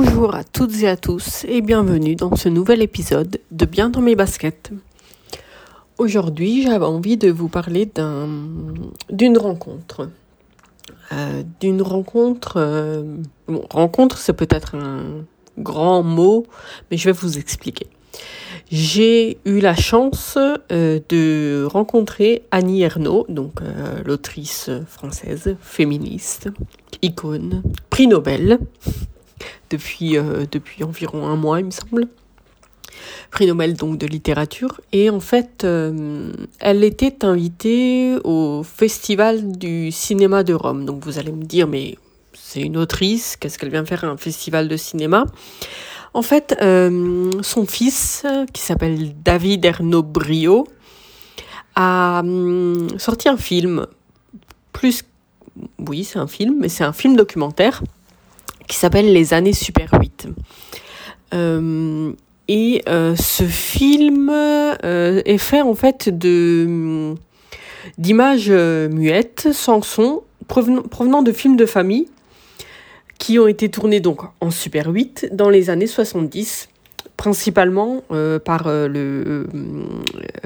Bonjour à toutes et à tous et bienvenue dans ce nouvel épisode de Bien dans mes baskets. Aujourd'hui, j'avais envie de vous parler d'un, d'une rencontre. Euh, d'une rencontre. Euh, rencontre, c'est peut-être un grand mot, mais je vais vous expliquer. J'ai eu la chance euh, de rencontrer Annie Ernaux, donc l'autrice française, féministe, icône, prix Nobel, depuis, euh, depuis environ un mois, il me semble. Prix Nobel donc de littérature. Et en fait, elle était invitée au Festival du cinéma de Rome. Donc vous allez me dire, mais c'est une autrice, qu'est-ce qu'elle vient faire à un festival de cinéma? En fait, euh, son fils, qui s'appelle David Ernaud Brio, a hum, sorti un film, plus, oui, c'est un film, mais c'est un film documentaire qui s'appelle Les années Super 8. Euh, et euh, ce film est fait en fait de d'images muettes, sans son, provenant de films de famille qui ont été tournés donc en Super 8 dans les années 70, principalement euh, par euh, le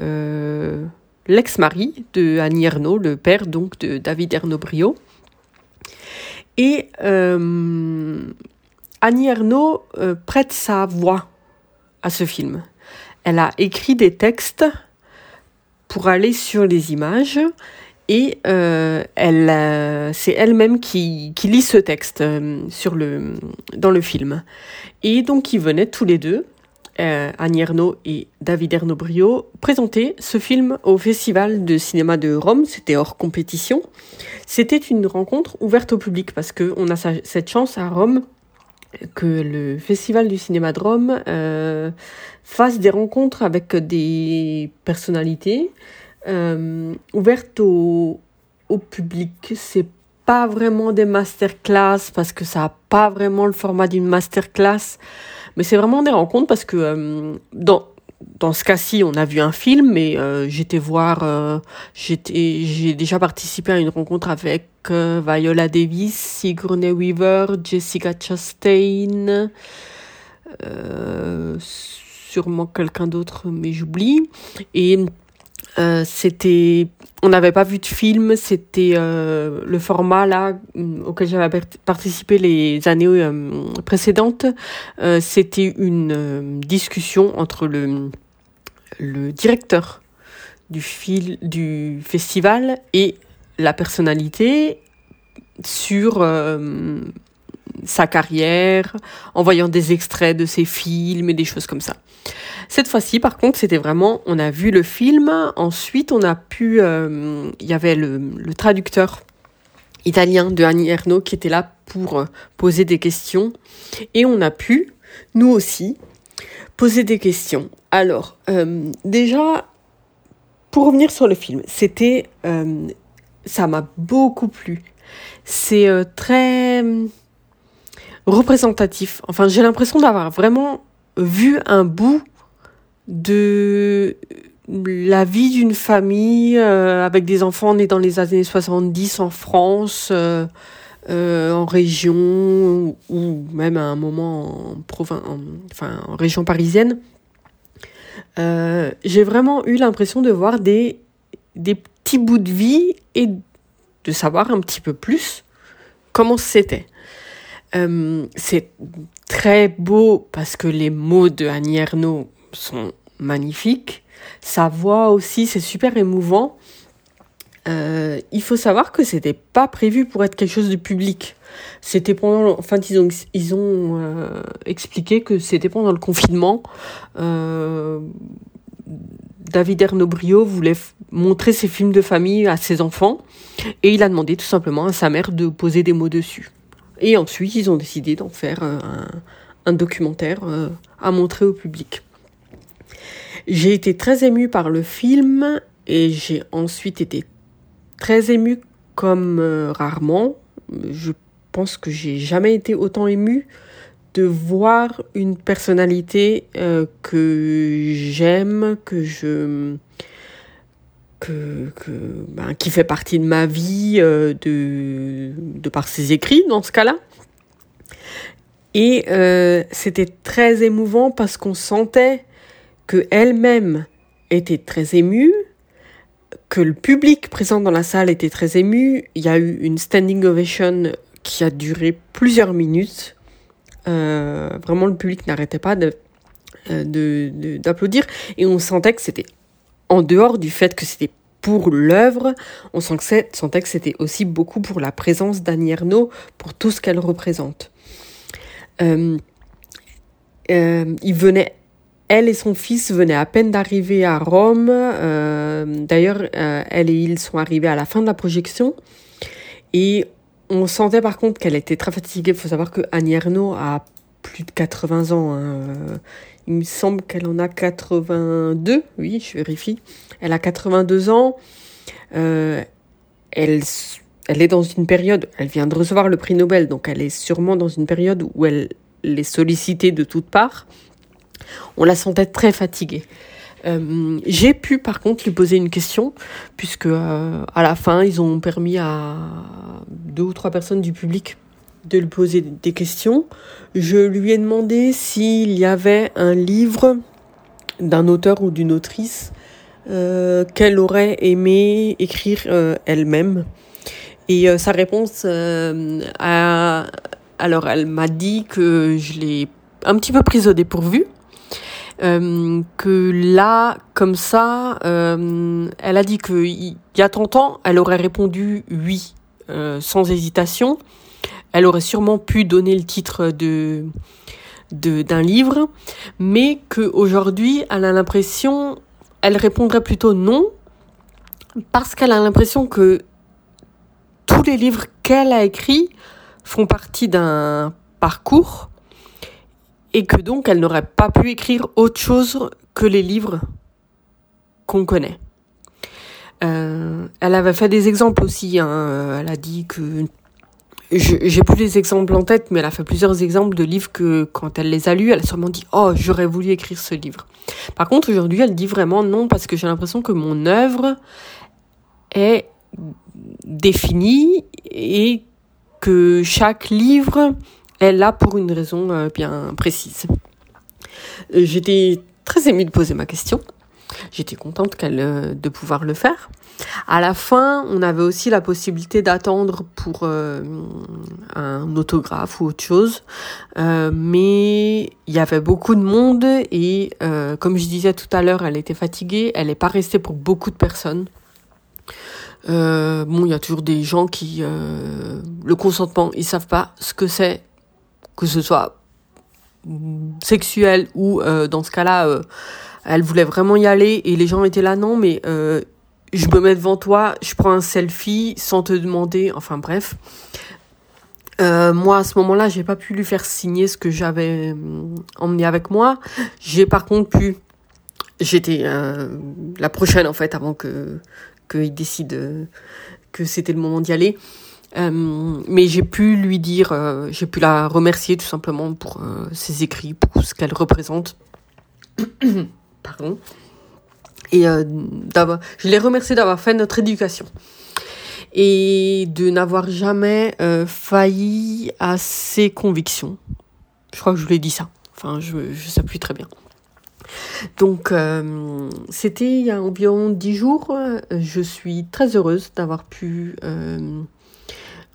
euh, l'ex-mari de Annie Ernaux, le père donc de David Ernaux Et Annie Ernaux prête sa voix à ce film. Elle a écrit des textes pour aller sur les images et euh, elle, euh, c'est elle-même qui, lit ce texte euh, sur le, dans le film. Et donc ils venaient tous les deux, Annie Ernaux et David Ernaux Brio, présenter ce film au Festival de cinéma de Rome. C'était hors compétition. C'était une rencontre ouverte au public parce qu'on a cette chance à Rome que le Festival du cinéma de Rome fasse des rencontres avec des personnalités euh, ouverte au, au public. C'est pas vraiment des masterclass parce que ça a pas vraiment le format d'une masterclass, mais c'est vraiment des rencontres parce que euh, dans dans ce cas-ci, on a vu un film, mais euh, j'étais voir, euh, j'ai déjà participé à une rencontre avec Viola Davis, Sigourney Weaver, Jessica Chastain, sûrement quelqu'un d'autre, mais j'oublie. Et euh, c'était, on n'avait pas vu de film, c'était euh, le format là mm, auquel j'avais participé les années euh, précédentes. c'était une discussion entre le directeur du fil du festival et la personnalité sur sa carrière, en voyant des extraits de ses films et des choses comme ça. Cette fois-ci, par contre, c'était vraiment, on a vu le film, ensuite on a pu, euh, il y avait le, traducteur italien de Annie Ernaux qui était là pour euh, poser des questions, et on a pu, nous aussi, poser des questions. Alors, euh, déjà, pour revenir sur le film, c'était, ça m'a beaucoup plu. C'est très représentatif. Enfin, j'ai l'impression d'avoir vraiment vu un bout de la vie d'une famille euh, avec des enfants nés dans les années 70 en France, euh, euh, en région ou même à un moment en, enfin, en région parisienne. J'ai vraiment eu l'impression de voir des, des petits bouts de vie et de savoir un petit peu plus comment c'était. Euh, c'est très beau parce que les mots de Annie Ernaux sont magnifiques. Sa voix aussi, c'est super émouvant. Euh, il faut savoir que c'était pas prévu pour être quelque chose de public. C'était pendant, enfin ils ont ils ont euh, expliqué que c'était pendant le confinement. Euh, David Ernobrio voulait montrer ses films de famille à ses enfants et il a demandé tout simplement à sa mère de poser des mots dessus. Et ensuite, ils ont décidé d'en faire euh, un, documentaire euh, à montrer au public. J'ai été très émue par le film et j'ai ensuite été très émue comme euh, rarement. Je pense que j'ai jamais été autant émue de voir une personnalité que j'aime, que je ben, qui fait partie de ma vie euh, de, par ses écrits dans ce cas-là. Et euh, c'était très émouvant parce qu'on sentait que elle-même était très émue, que le public présent dans la salle était très ému. Il y a eu une standing ovation qui a duré plusieurs minutes. Euh, vraiment, le public n'arrêtait pas de, d'applaudir et on sentait que c'était en dehors du fait que c'était pour l'œuvre, on sentait que c'était aussi beaucoup pour la présence d'Annie pour tout ce qu'elle représente. Euh, euh, il venait, elle et son fils venaient à peine d'arriver à Rome. Euh, d'ailleurs, elle et il sont arrivés à la fin de la projection. Et on sentait par contre qu'elle était très fatiguée. Il faut savoir que a plus de 80 ans. Hein. Il me semble qu'elle en a 82. Oui, je vérifie. Elle a 82 ans. elle, elle est dans une période, elle vient de recevoir le prix Nobel, donc elle est sûrement dans une période où elle est sollicitée de toutes parts. On la sentait très fatiguée. Euh, j'ai pu par contre lui poser une question, puisque euh, à la fin, ils ont permis à deux ou trois personnes du public de lui poser des questions. Je lui ai demandé s'il y avait un livre d'un auteur ou d'une autrice euh, qu'elle aurait aimé écrire elle-même. Et euh, sa réponse euh, a... Alors, elle m'a dit que je l'ai un petit peu prise au dépourvu. Euh, que là, comme ça, euh, elle a dit qu'il y a tant ans, elle aurait répondu oui, euh, sans hésitation. Elle aurait sûrement pu donner le titre de d'un livre, mais qu'aujourd'hui, elle a l'impression, elle répondrait plutôt non, parce qu'elle a l'impression que tous les livres qu'elle a écrits font partie d'un parcours et que donc elle n'aurait pas pu écrire autre chose que les livres qu'on connaît. Euh, elle avait fait des exemples aussi. Hein. Elle a dit que j'ai plus les exemples en tête, mais elle a fait plusieurs exemples de livres que quand elle les a lus, elle a sûrement dit oh j'aurais voulu écrire ce livre. Par contre aujourd'hui, elle dit vraiment non parce que j'ai l'impression que mon œuvre est définie et que chaque livre est là pour une raison euh, bien précise. Euh, j'étais très émue de poser ma question. J'étais contente qu'elle euh, de pouvoir le faire. À la fin, on avait aussi la possibilité d'attendre pour un autographe ou autre chose, mais il y avait beaucoup de monde et comme je disais tout à l'heure, elle était fatiguée. Elle n'est pas restée pour beaucoup de personnes. Euh, bon, il y a toujours des gens qui euh, le consentement, ils savent pas ce que c'est, que ce soit sexuel ou euh, dans ce cas-là, euh, elle voulait vraiment y aller et les gens étaient là non, mais euh, je me mets devant toi, je prends un selfie sans te demander, enfin bref. moi, à ce moment-là, j'ai pas pu lui faire signer ce que j'avais emmené avec moi. J'ai par contre pu, j'étais la prochaine en fait avant que qu'il décide euh, que c'était le moment d'y aller. Euh, mais j'ai pu lui dire, euh, j'ai pu la remercier tout simplement pour ses écrits, pour ce qu'elle représente. Pardon. Et je l'ai remercié d'avoir fait notre éducation et de n'avoir jamais failli à ses convictions. Je crois que je lui ai dit ça. Enfin, je ne sais plus très bien. Donc, euh, c'était il y a environ dix jours. Je suis très heureuse d'avoir pu euh,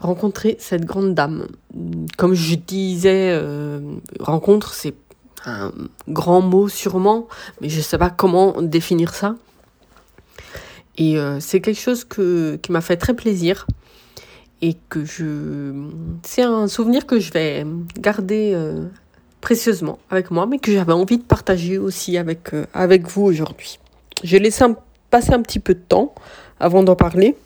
rencontrer cette grande dame. Comme je disais, euh, rencontre, c'est un grand mot sûrement, mais je ne sais pas comment définir ça. Et c'est quelque chose que, qui m'a fait très plaisir et que je... C'est un souvenir que je vais garder précieusement avec moi, mais que j'avais envie de partager aussi avec, euh, avec vous aujourd'hui. J'ai laissé passer un petit peu de temps avant d'en parler,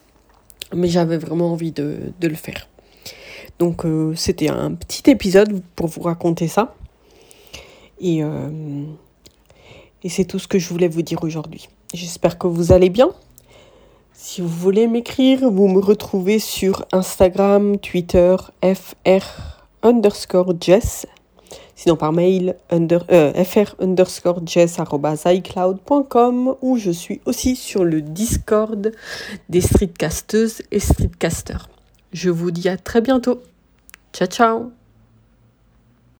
mais j'avais vraiment envie de, de, le faire. Donc euh, c'était un petit épisode pour vous raconter ça. Et, euh, et c'est tout ce que je voulais vous dire aujourd'hui. J'espère que vous allez bien. Si vous voulez m'écrire, vous me retrouvez sur Instagram, Twitter, fr underscore Jess sinon par mail under, euh, fr underscore jess.icloud.com où je suis aussi sur le Discord des streetcasteuses et streetcasters. Je vous dis à très bientôt. Ciao ciao